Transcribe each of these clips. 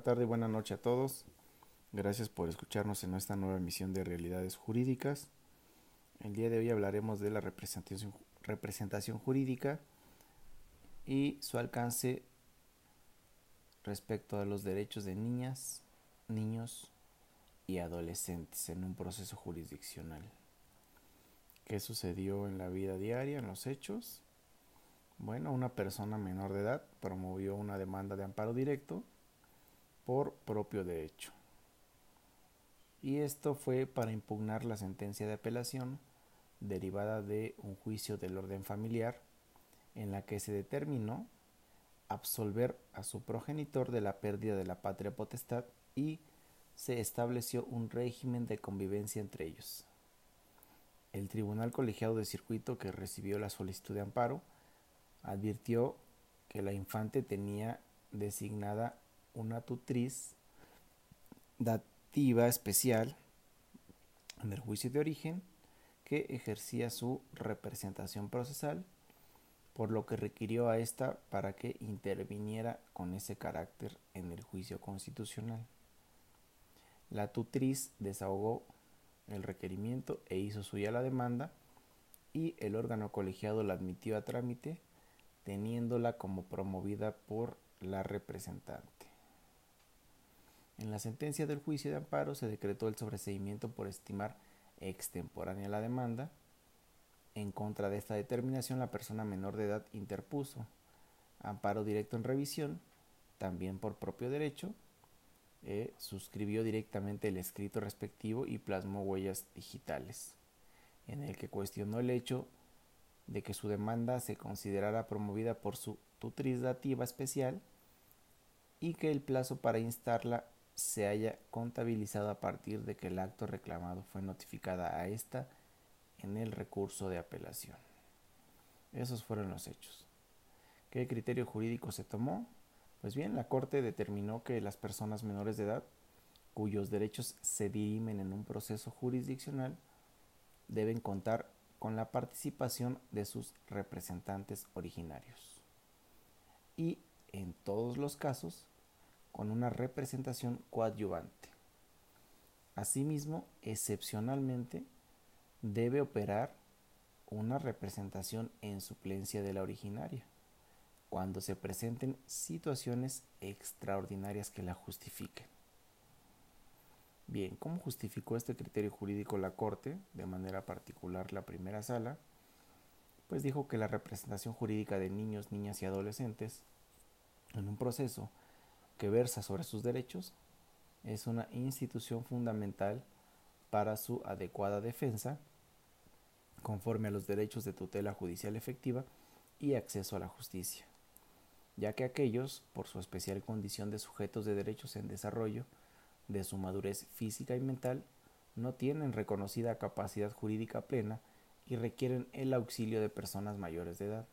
tarde y buena noche a todos. Gracias por escucharnos en esta nueva emisión de Realidades Jurídicas. El día de hoy hablaremos de la representación, representación jurídica y su alcance respecto a los derechos de niñas, niños y adolescentes en un proceso jurisdiccional. ¿Qué sucedió en la vida diaria, en los hechos? Bueno, una persona menor de edad promovió una demanda de amparo directo por propio derecho. Y esto fue para impugnar la sentencia de apelación derivada de un juicio del orden familiar en la que se determinó absolver a su progenitor de la pérdida de la patria potestad y se estableció un régimen de convivencia entre ellos. El Tribunal Colegiado de Circuito que recibió la solicitud de amparo advirtió que la infante tenía designada una tutriz dativa especial en el juicio de origen que ejercía su representación procesal, por lo que requirió a ésta para que interviniera con ese carácter en el juicio constitucional. La tutriz desahogó el requerimiento e hizo suya la demanda y el órgano colegiado la admitió a trámite teniéndola como promovida por la representante. En la sentencia del juicio de amparo se decretó el sobreseimiento por estimar extemporánea la demanda. En contra de esta determinación, la persona menor de edad interpuso amparo directo en revisión, también por propio derecho, eh, suscribió directamente el escrito respectivo y plasmó huellas digitales, en el que cuestionó el hecho de que su demanda se considerara promovida por su tutriz dativa especial y que el plazo para instarla se haya contabilizado a partir de que el acto reclamado fue notificada a esta en el recurso de apelación. Esos fueron los hechos. ¿Qué criterio jurídico se tomó? Pues bien, la Corte determinó que las personas menores de edad cuyos derechos se dirimen en un proceso jurisdiccional deben contar con la participación de sus representantes originarios. Y en todos los casos, con una representación coadyuvante. Asimismo, excepcionalmente, debe operar una representación en suplencia de la originaria, cuando se presenten situaciones extraordinarias que la justifiquen. Bien, ¿cómo justificó este criterio jurídico la Corte, de manera particular la primera sala? Pues dijo que la representación jurídica de niños, niñas y adolescentes en un proceso que versa sobre sus derechos es una institución fundamental para su adecuada defensa conforme a los derechos de tutela judicial efectiva y acceso a la justicia, ya que aquellos, por su especial condición de sujetos de derechos en desarrollo, de su madurez física y mental no tienen reconocida capacidad jurídica plena y requieren el auxilio de personas mayores de edad.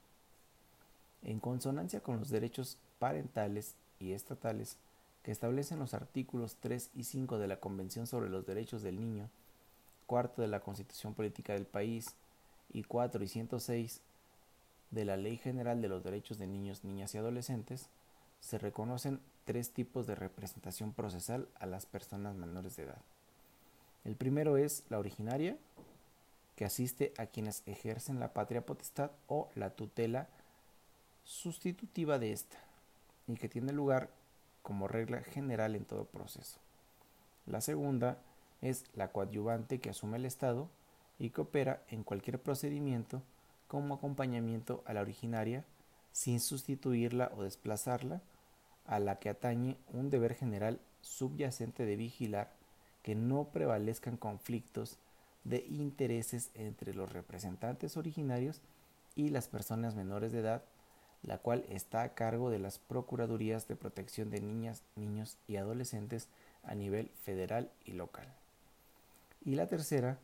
En consonancia con los derechos parentales y estatales que establecen los artículos 3 y 5 de la Convención sobre los Derechos del Niño, cuarto de la Constitución Política del país y 4 y 106 de la Ley General de los Derechos de Niños, Niñas y Adolescentes, se reconocen tres tipos de representación procesal a las personas menores de edad. El primero es la originaria, que asiste a quienes ejercen la patria potestad o la tutela sustitutiva de esta, y que tiene lugar como regla general en todo proceso. La segunda es la coadyuvante que asume el Estado y que opera en cualquier procedimiento como acompañamiento a la originaria sin sustituirla o desplazarla a la que atañe un deber general subyacente de vigilar que no prevalezcan conflictos de intereses entre los representantes originarios y las personas menores de edad, la cual está a cargo de las Procuradurías de Protección de Niñas, Niños y Adolescentes a nivel federal y local. Y la tercera,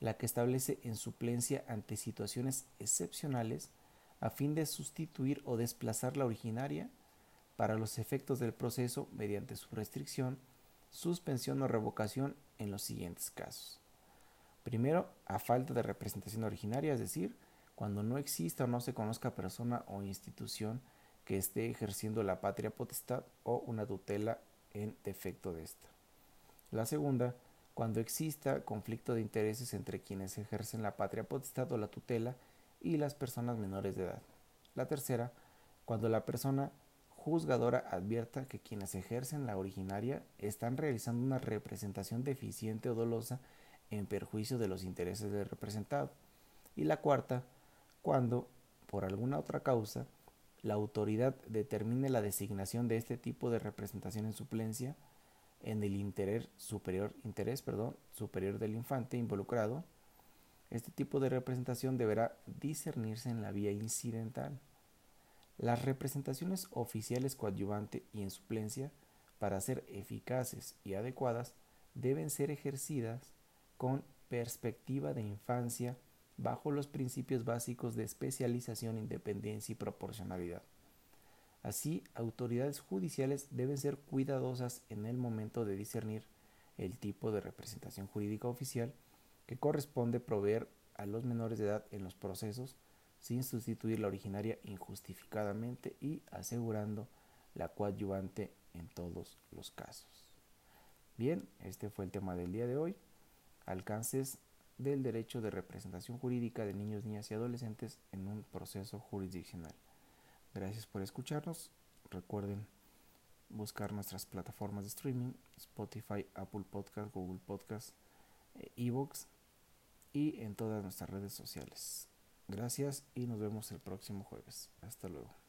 la que establece en suplencia ante situaciones excepcionales a fin de sustituir o desplazar la originaria para los efectos del proceso mediante su restricción, suspensión o revocación en los siguientes casos. Primero, a falta de representación originaria, es decir, cuando no exista o no se conozca persona o institución que esté ejerciendo la patria potestad o una tutela en defecto de esta. La segunda, cuando exista conflicto de intereses entre quienes ejercen la patria potestad o la tutela y las personas menores de edad. La tercera, cuando la persona juzgadora advierta que quienes ejercen la originaria están realizando una representación deficiente o dolosa en perjuicio de los intereses del representado. Y la cuarta, cuando, por alguna otra causa, la autoridad determine la designación de este tipo de representación en suplencia en el interés superior, interés, perdón, superior del infante involucrado, este tipo de representación deberá discernirse en la vía incidental. Las representaciones oficiales coadyuvante y en suplencia, para ser eficaces y adecuadas, deben ser ejercidas con perspectiva de infancia bajo los principios básicos de especialización, independencia y proporcionalidad. Así, autoridades judiciales deben ser cuidadosas en el momento de discernir el tipo de representación jurídica oficial que corresponde proveer a los menores de edad en los procesos sin sustituir la originaria injustificadamente y asegurando la coadyuvante en todos los casos. Bien, este fue el tema del día de hoy. Alcances del derecho de representación jurídica de niños, niñas y adolescentes en un proceso jurisdiccional. Gracias por escucharnos. Recuerden buscar nuestras plataformas de streaming, Spotify, Apple Podcast, Google Podcast, eh, Evox y en todas nuestras redes sociales. Gracias y nos vemos el próximo jueves. Hasta luego.